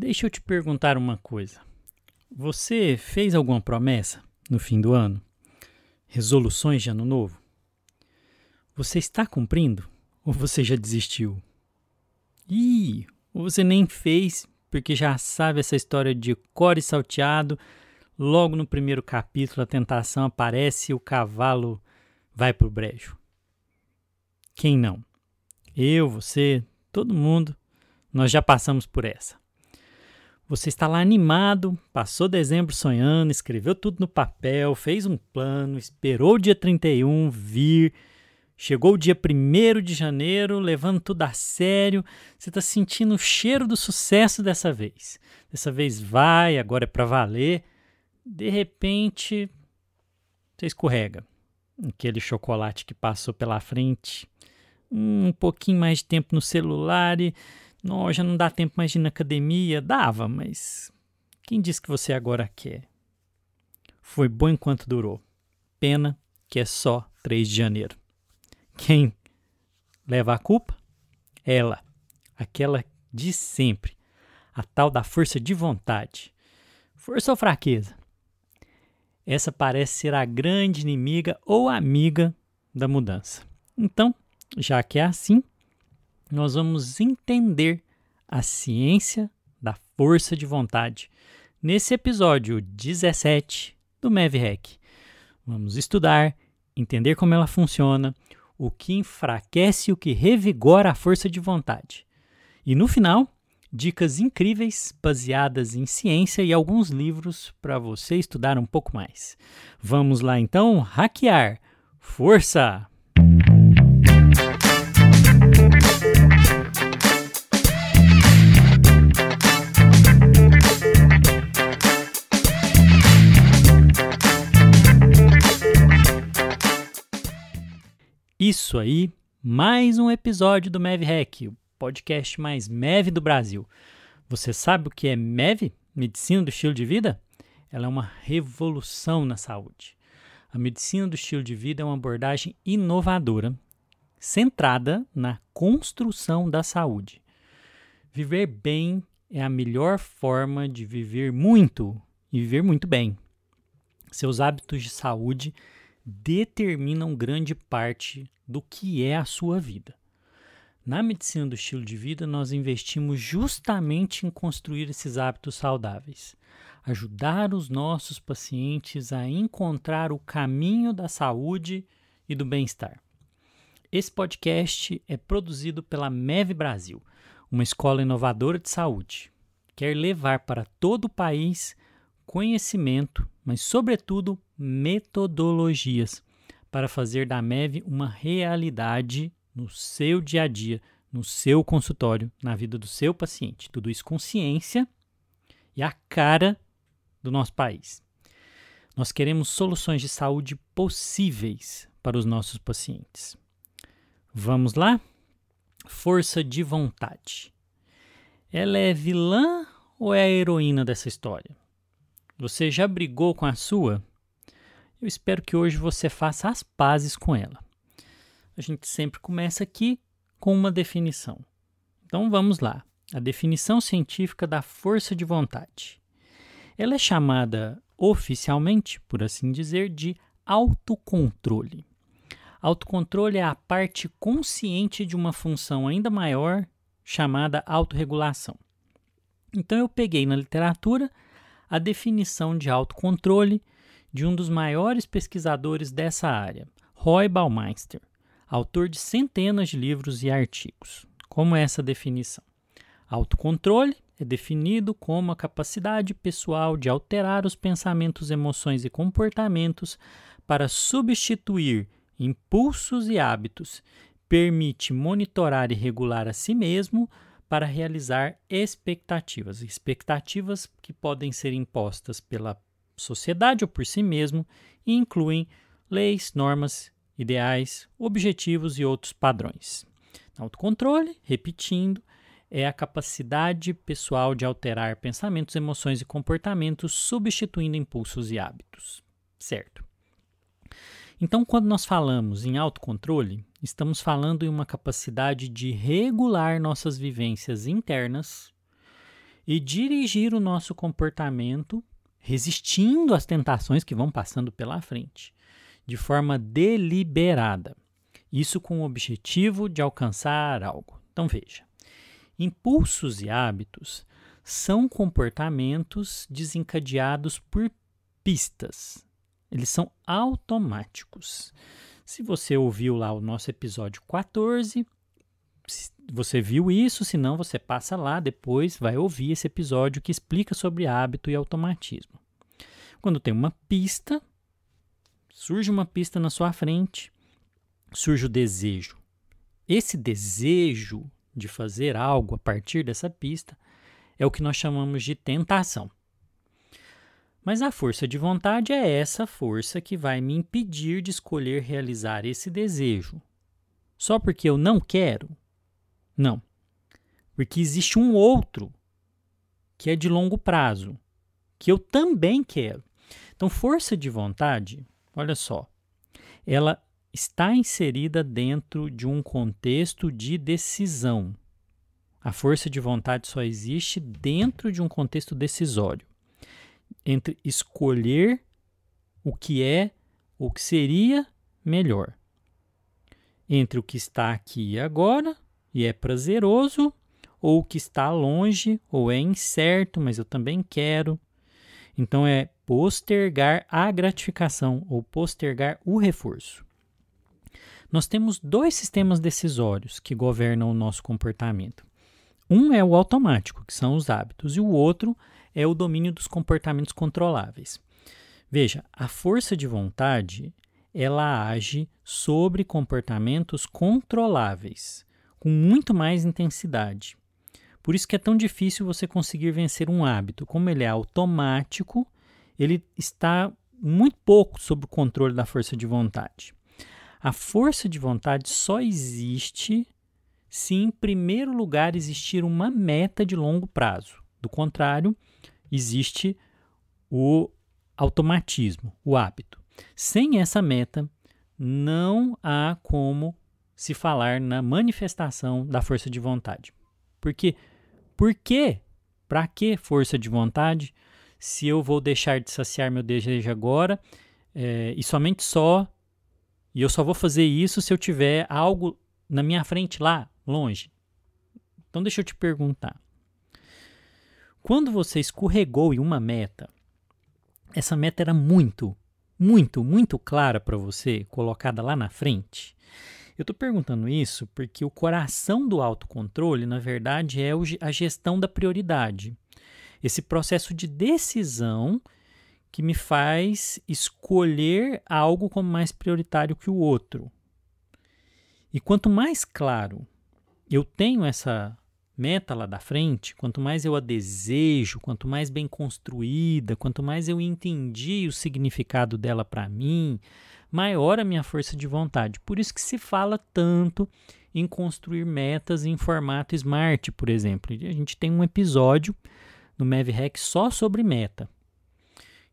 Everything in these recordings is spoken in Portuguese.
Deixa eu te perguntar uma coisa. Você fez alguma promessa no fim do ano? Resoluções de ano novo? Você está cumprindo ou você já desistiu? Ih, ou você nem fez porque já sabe essa história de core salteado. Logo no primeiro capítulo, a tentação aparece e o cavalo vai pro brejo. Quem não? Eu, você, todo mundo, nós já passamos por essa. Você está lá animado, passou dezembro sonhando, escreveu tudo no papel, fez um plano, esperou o dia 31 vir, chegou o dia 1 de janeiro, levando tudo a sério. Você está sentindo o cheiro do sucesso dessa vez. Dessa vez vai, agora é para valer. De repente, você escorrega. Aquele chocolate que passou pela frente um pouquinho mais de tempo no celular e não, já não dá tempo mais de ir na academia. Dava, mas quem disse que você agora quer? Foi bom enquanto durou. Pena que é só 3 de janeiro. Quem leva a culpa? Ela, aquela de sempre, a tal da força de vontade. Força ou fraqueza? Essa parece ser a grande inimiga ou amiga da mudança. Então, já que é assim, nós vamos entender a ciência da força de vontade nesse episódio 17 do MevHack. Vamos estudar, entender como ela funciona, o que enfraquece e o que revigora a força de vontade. E no final, dicas incríveis baseadas em ciência e alguns livros para você estudar um pouco mais. Vamos lá então hackear. Força! Isso aí, mais um episódio do MEV Hack, o podcast mais MEV do Brasil. Você sabe o que é MEV? Medicina do estilo de vida? Ela é uma revolução na saúde. A medicina do estilo de vida é uma abordagem inovadora, centrada na construção da saúde. Viver bem é a melhor forma de viver muito e viver muito bem. Seus hábitos de saúde determinam grande parte do que é a sua vida. Na medicina do estilo de vida, nós investimos justamente em construir esses hábitos saudáveis, ajudar os nossos pacientes a encontrar o caminho da saúde e do bem-estar. Esse podcast é produzido pela MEV Brasil, uma escola inovadora de saúde. Quer levar para todo o país conhecimento, mas, sobretudo, metodologias para fazer da MEV uma realidade no seu dia a dia, no seu consultório, na vida do seu paciente. Tudo isso com ciência e a cara do nosso país. Nós queremos soluções de saúde possíveis para os nossos pacientes. Vamos lá? Força de vontade. Ela é vilã ou é a heroína dessa história? Você já brigou com a sua? Eu espero que hoje você faça as pazes com ela. A gente sempre começa aqui com uma definição. Então vamos lá. A definição científica da força de vontade. Ela é chamada oficialmente, por assim dizer, de autocontrole. Autocontrole é a parte consciente de uma função ainda maior chamada autorregulação. Então eu peguei na literatura a definição de autocontrole de um dos maiores pesquisadores dessa área, Roy Baumeister, autor de centenas de livros e artigos. Como é essa definição? Autocontrole é definido como a capacidade pessoal de alterar os pensamentos, emoções e comportamentos para substituir impulsos e hábitos, permite monitorar e regular a si mesmo para realizar expectativas, expectativas que podem ser impostas pela sociedade ou por si mesmo e incluem leis, normas, ideais, objetivos e outros padrões. Autocontrole, repetindo, é a capacidade pessoal de alterar pensamentos, emoções e comportamentos, substituindo impulsos e hábitos. Certo? Então, quando nós falamos em autocontrole, estamos falando em uma capacidade de regular nossas vivências internas e dirigir o nosso comportamento resistindo às tentações que vão passando pela frente, de forma deliberada. Isso com o objetivo de alcançar algo. Então veja, impulsos e hábitos são comportamentos desencadeados por pistas. Eles são automáticos. Se você ouviu lá o nosso episódio 14, você viu isso, se não, você passa lá depois, vai ouvir esse episódio que explica sobre hábito e automatismo. Quando tem uma pista, surge uma pista na sua frente, surge o desejo. Esse desejo de fazer algo a partir dessa pista é o que nós chamamos de tentação. Mas a força de vontade é essa força que vai me impedir de escolher realizar esse desejo. Só porque eu não quero? Não. Porque existe um outro que é de longo prazo, que eu também quero. Então, força de vontade, olha só, ela está inserida dentro de um contexto de decisão. A força de vontade só existe dentro de um contexto decisório entre escolher o que é, o que seria melhor, entre o que está aqui e agora e é prazeroso, ou que está longe ou é incerto, mas eu também quero. Então é postergar a gratificação ou postergar o reforço. Nós temos dois sistemas decisórios que governam o nosso comportamento. Um é o automático, que são os hábitos, e o outro é o domínio dos comportamentos controláveis. Veja, a força de vontade ela age sobre comportamentos controláveis, com muito mais intensidade. Por isso que é tão difícil você conseguir vencer um hábito. Como ele é automático, ele está muito pouco sob o controle da força de vontade. A força de vontade só existe se, em primeiro lugar, existir uma meta de longo prazo. Do contrário, existe o automatismo, o hábito. Sem essa meta, não há como se falar na manifestação da força de vontade. Porque por quê? Para que força de vontade se eu vou deixar de saciar meu desejo agora é, e somente só e eu só vou fazer isso se eu tiver algo na minha frente lá, longe. Então deixa eu te perguntar. Quando você escorregou em uma meta, essa meta era muito, muito, muito clara para você, colocada lá na frente? Eu estou perguntando isso porque o coração do autocontrole, na verdade, é a gestão da prioridade. Esse processo de decisão que me faz escolher algo como mais prioritário que o outro. E quanto mais claro eu tenho essa meta lá da frente, quanto mais eu a desejo, quanto mais bem construída, quanto mais eu entendi o significado dela para mim, maior a minha força de vontade. Por isso que se fala tanto em construir metas em formato smart, por exemplo. A gente tem um episódio no MavHack só sobre meta.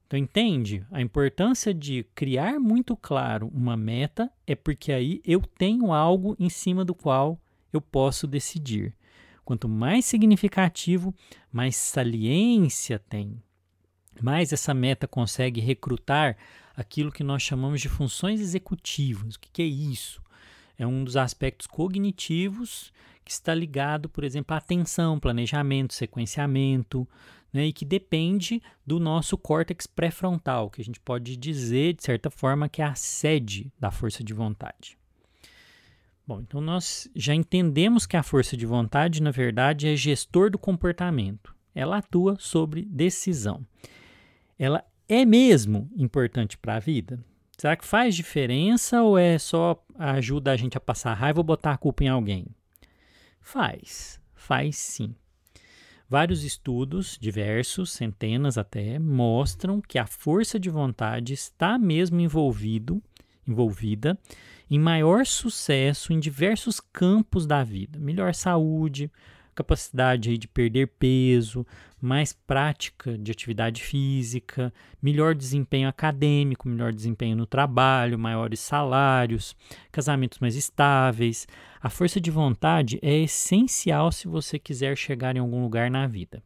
Então, entende? A importância de criar muito claro uma meta é porque aí eu tenho algo em cima do qual eu posso decidir. Quanto mais significativo, mais saliência tem. Mais essa meta consegue recrutar aquilo que nós chamamos de funções executivas. O que, é isso? É um dos aspectos cognitivos que está ligado, por exemplo, à atenção, planejamento, sequenciamento, né, e que depende do nosso córtex pré-frontal, que a gente pode dizer, de certa forma, que é a sede da força de vontade. Bom, então nós já entendemos que a força de vontade, na verdade, é gestor do comportamento. Ela atua sobre decisão. Ela é mesmo importante para a vida? Será que faz diferença ou é só ajuda a gente a passar raiva ou botar a culpa em alguém? Faz, faz sim. Vários estudos, diversos, centenas até, mostram que a força de vontade está mesmo envolvido, envolvida em maior sucesso em diversos campos da vida. Melhor saúde, capacidade de perder peso, mais prática de atividade física, melhor desempenho acadêmico, melhor desempenho no trabalho, maiores salários, casamentos mais estáveis. A força de vontade é essencial se você quiser chegar em algum lugar na vida.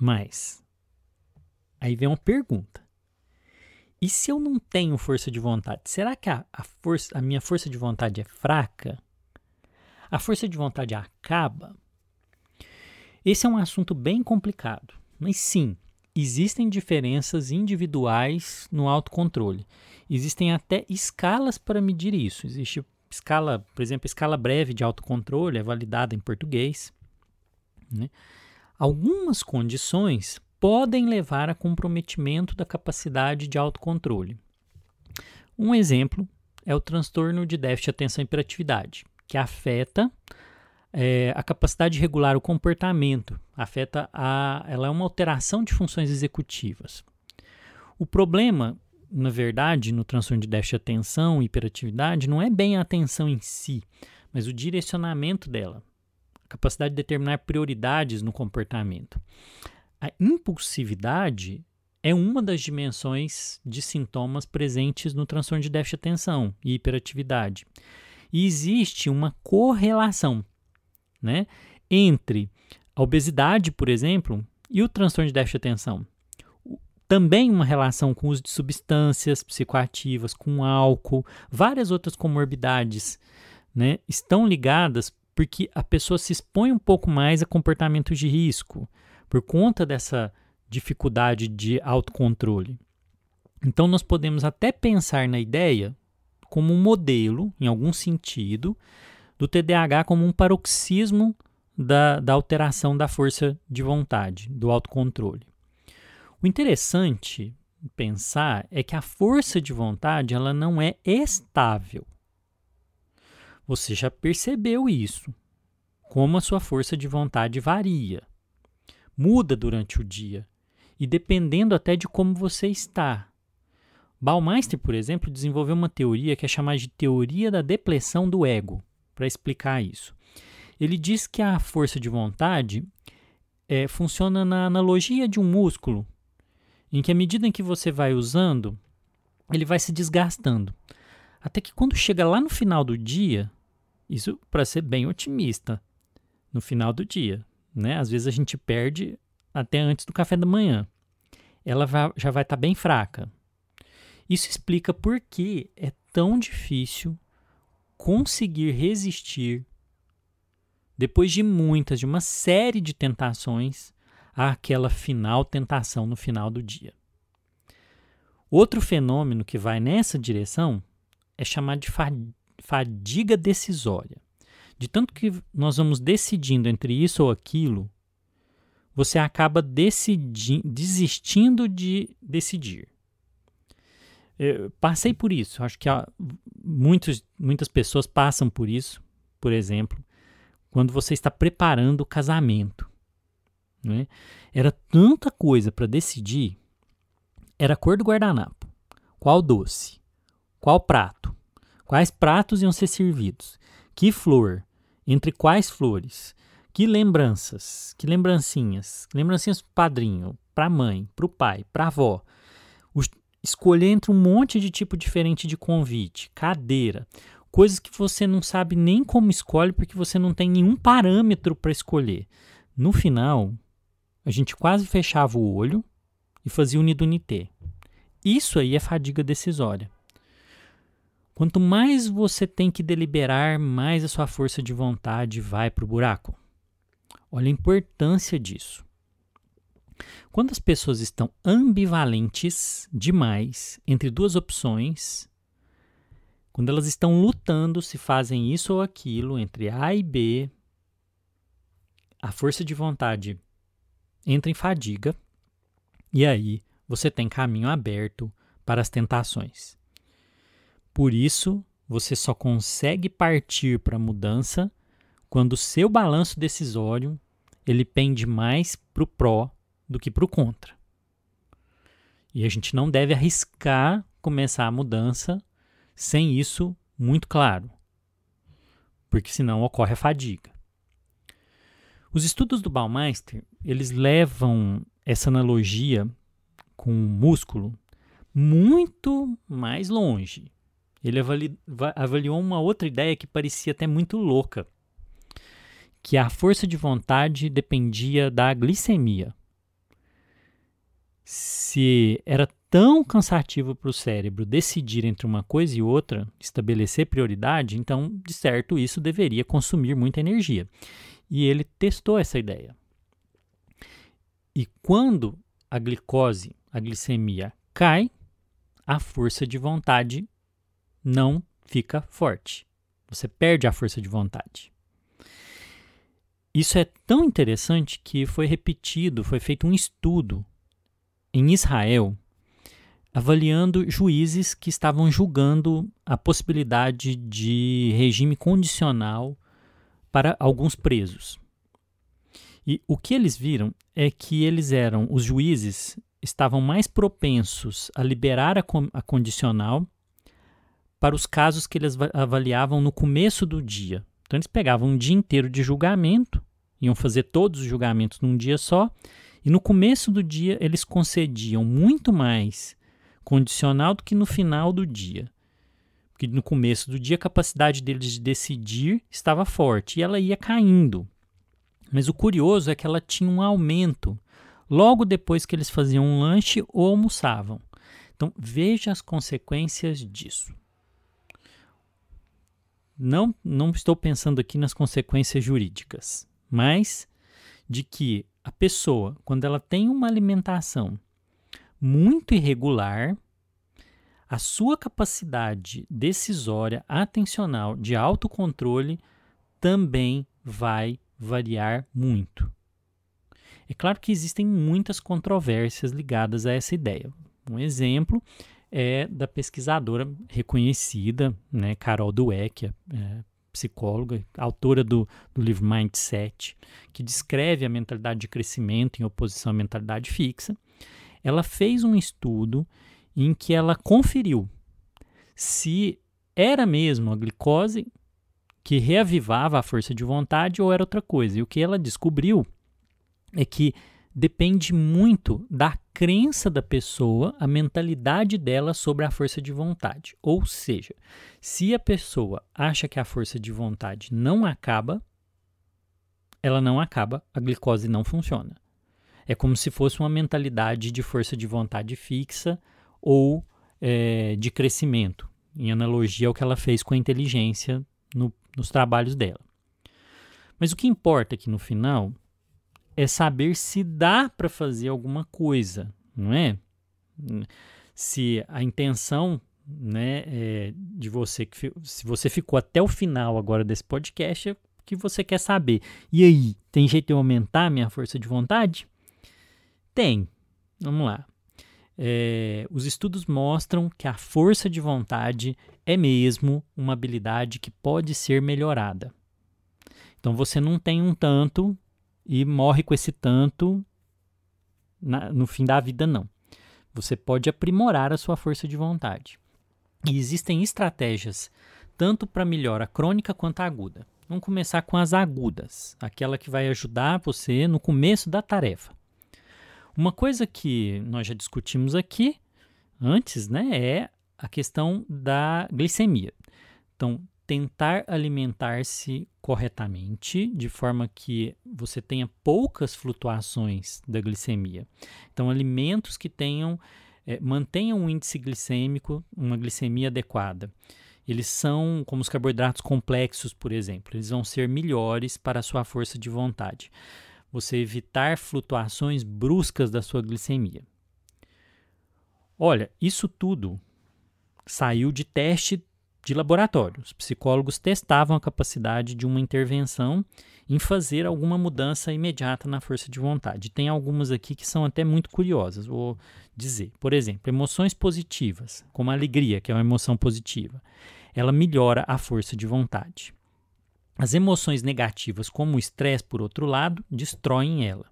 Mas aí vem uma pergunta. E se eu não tenho força de vontade, será que a, a, força, a minha força de vontade é fraca? A força de vontade acaba? Esse é um assunto bem complicado, mas sim, existem diferenças individuais no autocontrole. Existem até escalas para medir isso. Existe escala, por exemplo, escala breve de autocontrole, é validada em português. Né? Algumas condições podem levar a comprometimento da capacidade de autocontrole. Um exemplo é o transtorno de déficit de atenção e hiperatividade, que afeta é, a capacidade de regular o comportamento, afeta a, ela é uma alteração de funções executivas. O problema, na verdade, no transtorno de déficit de atenção e hiperatividade não é bem a atenção em si, mas o direcionamento dela, a capacidade de determinar prioridades no comportamento. A impulsividade é uma das dimensões de sintomas presentes no transtorno de déficit de atenção e hiperatividade. E existe uma correlação né, entre a obesidade, por exemplo, e o transtorno de déficit de atenção. Também uma relação com o uso de substâncias psicoativas, com álcool, várias outras comorbidades né, estão ligadas porque a pessoa se expõe um pouco mais a comportamentos de risco por conta dessa dificuldade de autocontrole. Então, nós podemos até pensar na ideia como um modelo, em algum sentido, do TDAH como um paroxismo da, da alteração da força de vontade, do autocontrole. O interessante pensar é que a força de vontade ela não é estável. Você já percebeu isso, como a sua força de vontade varia muda durante o dia e dependendo até de como você está. Baumeister, por exemplo, desenvolveu uma teoria que é chamada de teoria da depressão do ego, para explicar isso. Ele diz que a força de vontade é, funciona na analogia de um músculo, em que à medida em que você vai usando, ele vai se desgastando. Até que quando chega lá no final do dia, isso para ser bem otimista, no final do dia, né? Às vezes a gente perde até antes do café da manhã. Ela já vai estar tá bem fraca. Isso explica por que é tão difícil conseguir resistir depois de muitas, de uma série de tentações, àquela final tentação no final do dia. Outro fenômeno que vai nessa direção é chamado de fadiga decisória. De tanto que nós vamos decidindo entre isso ou aquilo, você acaba desistindo de decidir. Eu passei por isso. Acho que muitos, muitas pessoas passam por isso, por exemplo, quando você está preparando o casamento. Né? Era tanta coisa para decidir. Era a cor do guardanapo, qual doce, qual prato, quais pratos iam ser servidos, que flor, entre quais flores? Que lembranças? Que lembrancinhas? Que lembrancinhas pro padrinho, pra mãe, pro pai, pra avó. Escolher entre um monte de tipo diferente de convite, cadeira, coisas que você não sabe nem como escolhe porque você não tem nenhum parâmetro para escolher. No final, a gente quase fechava o olho e fazia unidunité. Isso aí é fadiga decisória. Quanto mais você tem que deliberar, mais a sua força de vontade vai para o buraco. Olha a importância disso. Quando as pessoas estão ambivalentes demais entre duas opções, quando elas estão lutando se fazem isso ou aquilo entre A e B, a força de vontade entra em fadiga e aí você tem caminho aberto para as tentações. Por isso, você só consegue partir para a mudança quando o seu balanço decisório ele pende mais para o pró do que para o contra. E a gente não deve arriscar começar a mudança sem isso muito claro, porque senão ocorre a fadiga. Os estudos do Baumeister, eles levam essa analogia com o músculo muito mais longe. Ele avali, avaliou uma outra ideia que parecia até muito louca, que a força de vontade dependia da glicemia. Se era tão cansativo para o cérebro decidir entre uma coisa e outra, estabelecer prioridade, então, de certo, isso deveria consumir muita energia. E ele testou essa ideia. E quando a glicose, a glicemia cai, a força de vontade não fica forte. Você perde a força de vontade. Isso é tão interessante que foi repetido, foi feito um estudo em Israel avaliando juízes que estavam julgando a possibilidade de regime condicional para alguns presos. E o que eles viram é que eles eram, os juízes estavam mais propensos a liberar a, a condicional para os casos que eles avaliavam no começo do dia. Então eles pegavam um dia inteiro de julgamento, iam fazer todos os julgamentos num dia só, e no começo do dia eles concediam muito mais condicional do que no final do dia. Porque no começo do dia a capacidade deles de decidir estava forte e ela ia caindo. Mas o curioso é que ela tinha um aumento logo depois que eles faziam um lanche ou almoçavam. Então veja as consequências disso. Não, não estou pensando aqui nas consequências jurídicas, mas de que a pessoa, quando ela tem uma alimentação muito irregular, a sua capacidade decisória, atencional, de autocontrole também vai variar muito. É claro que existem muitas controvérsias ligadas a essa ideia. Um exemplo é da pesquisadora reconhecida, né, Carol Dweck, é, psicóloga, autora do, do livro Mindset, que descreve a mentalidade de crescimento em oposição à mentalidade fixa. Ela fez um estudo em que ela conferiu se era mesmo a glicose que reavivava a força de vontade ou era outra coisa. E o que ela descobriu é que depende muito da crença da pessoa, a mentalidade dela sobre a força de vontade. Ou seja, se a pessoa acha que a força de vontade não acaba, ela não acaba, a glicose não funciona. É como se fosse uma mentalidade de força de vontade fixa ou é, de crescimento, em analogia ao que ela fez com a inteligência no, nos trabalhos dela. Mas o que importa aqui no final é saber se dá para fazer alguma coisa, não é? Se a intenção né, é de você, se você ficou até o final agora desse podcast, é que você quer saber. E aí, tem jeito de aumentar a minha força de vontade? Tem. Vamos lá. É, os estudos mostram que a força de vontade é mesmo uma habilidade que pode ser melhorada. Então você não tem um tanto e morre com esse tanto na, no fim da vida, não. Você pode aprimorar a sua força de vontade. E existem estratégias tanto para melhora crônica quanto aguda. Vamos começar com as agudas, aquela que vai ajudar você no começo da tarefa. Uma coisa que nós já discutimos aqui antes, né, é a questão da glicemia. Então, tentar alimentar-se corretamente, de forma que você tenha poucas flutuações da glicemia. Então, alimentos que tenham, é, mantenham um índice glicêmico, uma glicemia adequada. Eles são, como os carboidratos complexos, por exemplo, eles vão ser melhores para a sua força de vontade. Você evitar flutuações bruscas da sua glicemia. Olha, isso tudo saiu de teste de laboratório. Os psicólogos testavam a capacidade de uma intervenção em fazer alguma mudança imediata na força de vontade. Tem algumas aqui que são até muito curiosas, vou dizer. Por exemplo, emoções positivas, como a alegria, que é uma emoção positiva, ela melhora a força de vontade. As emoções negativas, como o estresse, por outro lado, destroem ela.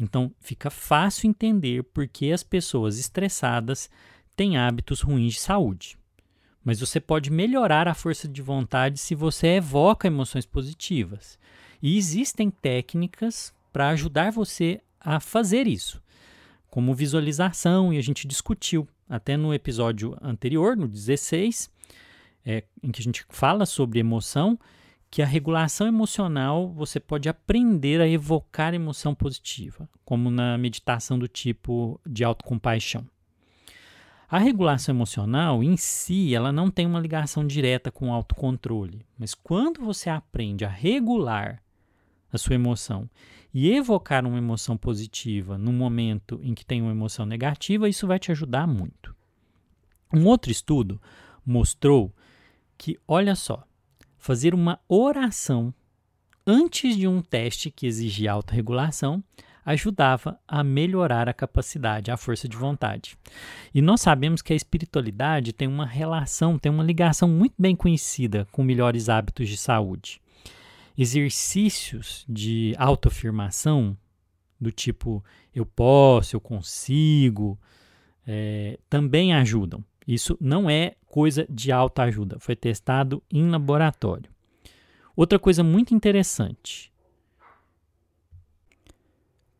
Então, fica fácil entender por que as pessoas estressadas têm hábitos ruins de saúde. Mas você pode melhorar a força de vontade se você evoca emoções positivas. E existem técnicas para ajudar você a fazer isso, como visualização, e a gente discutiu até no episódio anterior, no 16, é, em que a gente fala sobre emoção, que a regulação emocional você pode aprender a evocar emoção positiva, como na meditação do tipo de autocompaixão. A regulação emocional em si, ela não tem uma ligação direta com o autocontrole, mas quando você aprende a regular a sua emoção e evocar uma emoção positiva no momento em que tem uma emoção negativa, isso vai te ajudar muito. Um outro estudo mostrou que, olha só, fazer uma oração antes de um teste que exigia autorregulação ajudava a melhorar a capacidade, a força de vontade. E nós sabemos que a espiritualidade tem uma relação, tem uma ligação muito bem conhecida com melhores hábitos de saúde. Exercícios de autoafirmação, do tipo eu posso, eu consigo, é, também ajudam. Isso não é coisa de autoajuda, foi testado em laboratório. Outra coisa muito interessante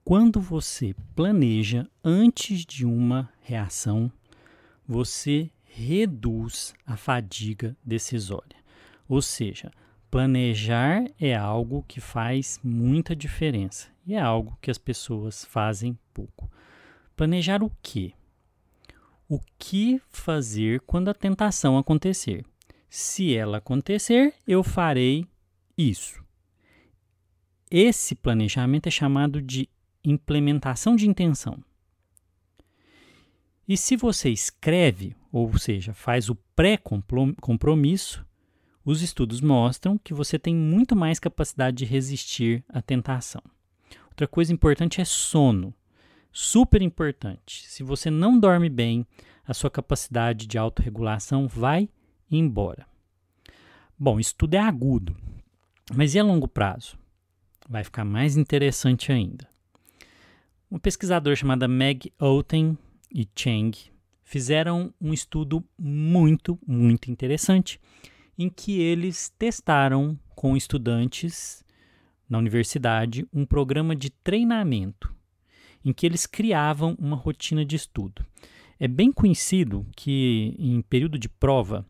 quando você planeja antes de uma reação, você reduz a fadiga decisória. Ou seja, planejar é algo que faz muita diferença e é algo que as pessoas fazem pouco. Planejar o quê? O que fazer quando a tentação acontecer? Se ela acontecer, eu farei isso. Esse planejamento é chamado de implementação de intenção. E se você escreve, ou seja, faz o pré-compromisso, os estudos mostram que você tem muito mais capacidade de resistir à tentação. Outra coisa importante é sono. Super importante. Se você não dorme bem, a sua capacidade de autorregulação vai embora. Bom, isso tudo é agudo, mas e a longo prazo? Vai ficar mais interessante ainda. Uma pesquisadora chamada Meg Outen e Cheng fizeram um estudo muito, muito interessante em que eles testaram com estudantes na universidade um programa de treinamento em que eles criavam uma rotina de estudo. É bem conhecido que em período de prova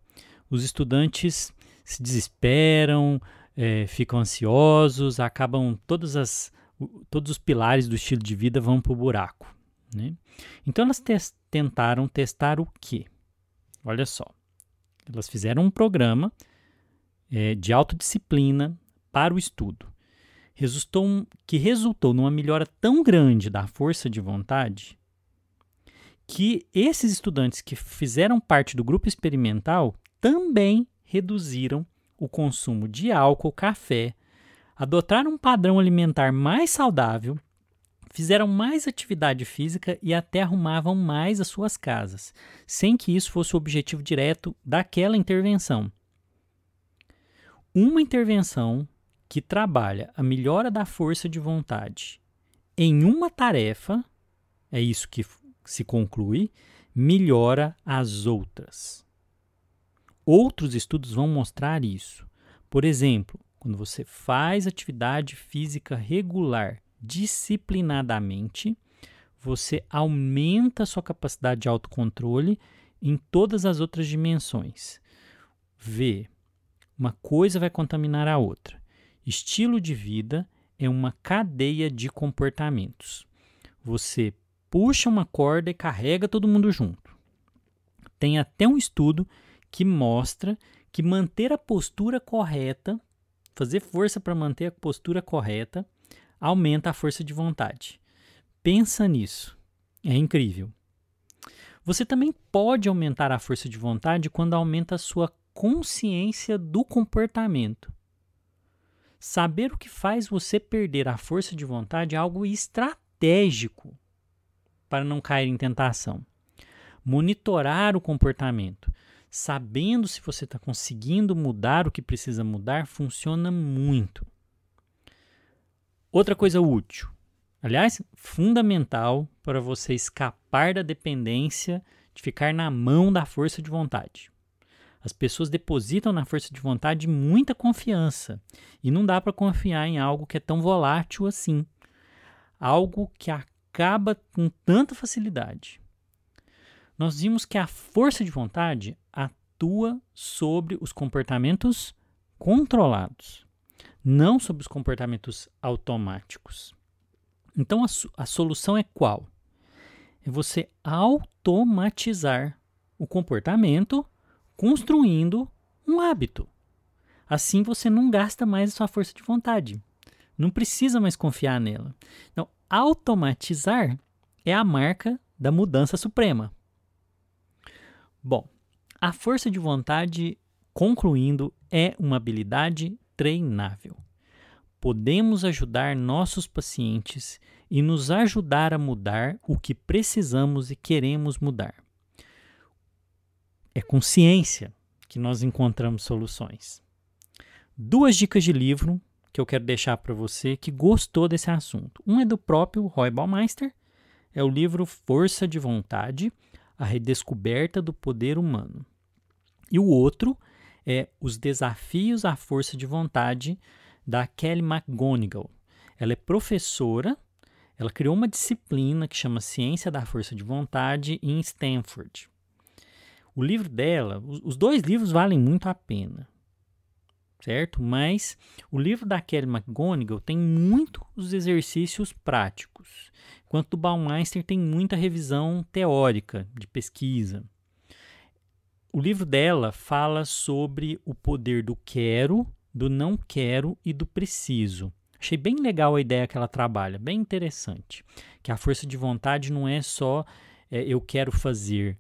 os estudantes se desesperam, é, ficam ansiosos, acabam todas as todos os pilares do estilo de vida vão para o buraco. Né? Então elas tentaram testar o quê? Olha só. Elas fizeram um programa é, de autodisciplina para o estudo. Resultou que resultou numa melhora tão grande da força de vontade que esses estudantes que fizeram parte do grupo experimental também reduziram o consumo de álcool, café, adotaram um padrão alimentar mais saudável, fizeram mais atividade física e até arrumavam mais as suas casas, sem que isso fosse o objetivo direto daquela intervenção. Uma intervenção que trabalha a melhora da força de vontade em uma tarefa, é isso que se conclui, melhora as outras. Outros estudos vão mostrar isso. Por exemplo, quando você faz atividade física regular, disciplinadamente, você aumenta a sua capacidade de autocontrole em todas as outras dimensões. Vê, uma coisa vai contaminar a outra. Estilo de vida é uma cadeia de comportamentos. Você puxa uma corda e carrega todo mundo junto. Tem até um estudo que mostra que manter a postura correta fazer força para manter a postura correta aumenta a força de vontade. Pensa nisso. É incrível. Você também pode aumentar a força de vontade quando aumenta a sua consciência do comportamento. Saber o que faz você perder a força de vontade é algo estratégico para não cair em tentação. Monitorar o comportamento, sabendo se você está conseguindo mudar o que precisa mudar, funciona muito. Outra coisa útil, aliás, fundamental para você escapar da dependência de ficar na mão da força de vontade. As pessoas depositam na força de vontade muita confiança e não dá para confiar em algo que é tão volátil assim, algo que acaba com tanta facilidade nós vimos que a força de vontade atua sobre os comportamentos controlados. não sobre os comportamentos automáticos. Então a, a solução é qual? É você automatizar o comportamento construindo um hábito. Assim você não gasta mais a sua força de vontade. Não precisa mais confiar nela. Então, automatizar é a marca da mudança suprema. Bom, a força de vontade, concluindo, é uma habilidade treinável. Podemos ajudar nossos pacientes e nos ajudar a mudar o que precisamos e queremos mudar. É com ciência que nós encontramos soluções duas dicas de livro que eu quero deixar para você que gostou desse assunto. Um é do próprio Roy Baumeister, é o livro Força de Vontade, a redescoberta do poder humano. E o outro é Os Desafios à Força de Vontade, da Kelly McGonigal. Ela é professora, ela criou uma disciplina que chama Ciência da Força de Vontade em Stanford. O livro dela, os dois livros valem muito a pena certo? Mas o livro da Kelly McGonigal tem muitos exercícios práticos, enquanto o Baumeister tem muita revisão teórica de pesquisa. O livro dela fala sobre o poder do quero, do não quero e do preciso. Achei bem legal a ideia que ela trabalha, bem interessante. Que a força de vontade não é só é, eu quero fazer,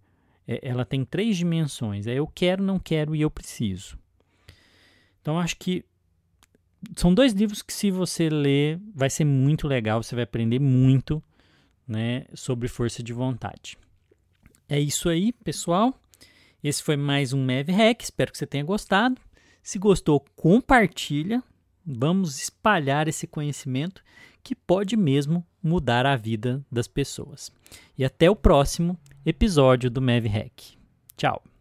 é, ela tem três dimensões: é eu quero, não quero e eu preciso. Então acho que são dois livros que se você ler vai ser muito legal, você vai aprender muito, né, sobre força de vontade. É isso aí, pessoal. Esse foi mais um Mev Hack, espero que você tenha gostado. Se gostou, compartilha. Vamos espalhar esse conhecimento que pode mesmo mudar a vida das pessoas. E até o próximo episódio do Mev Hack. Tchau.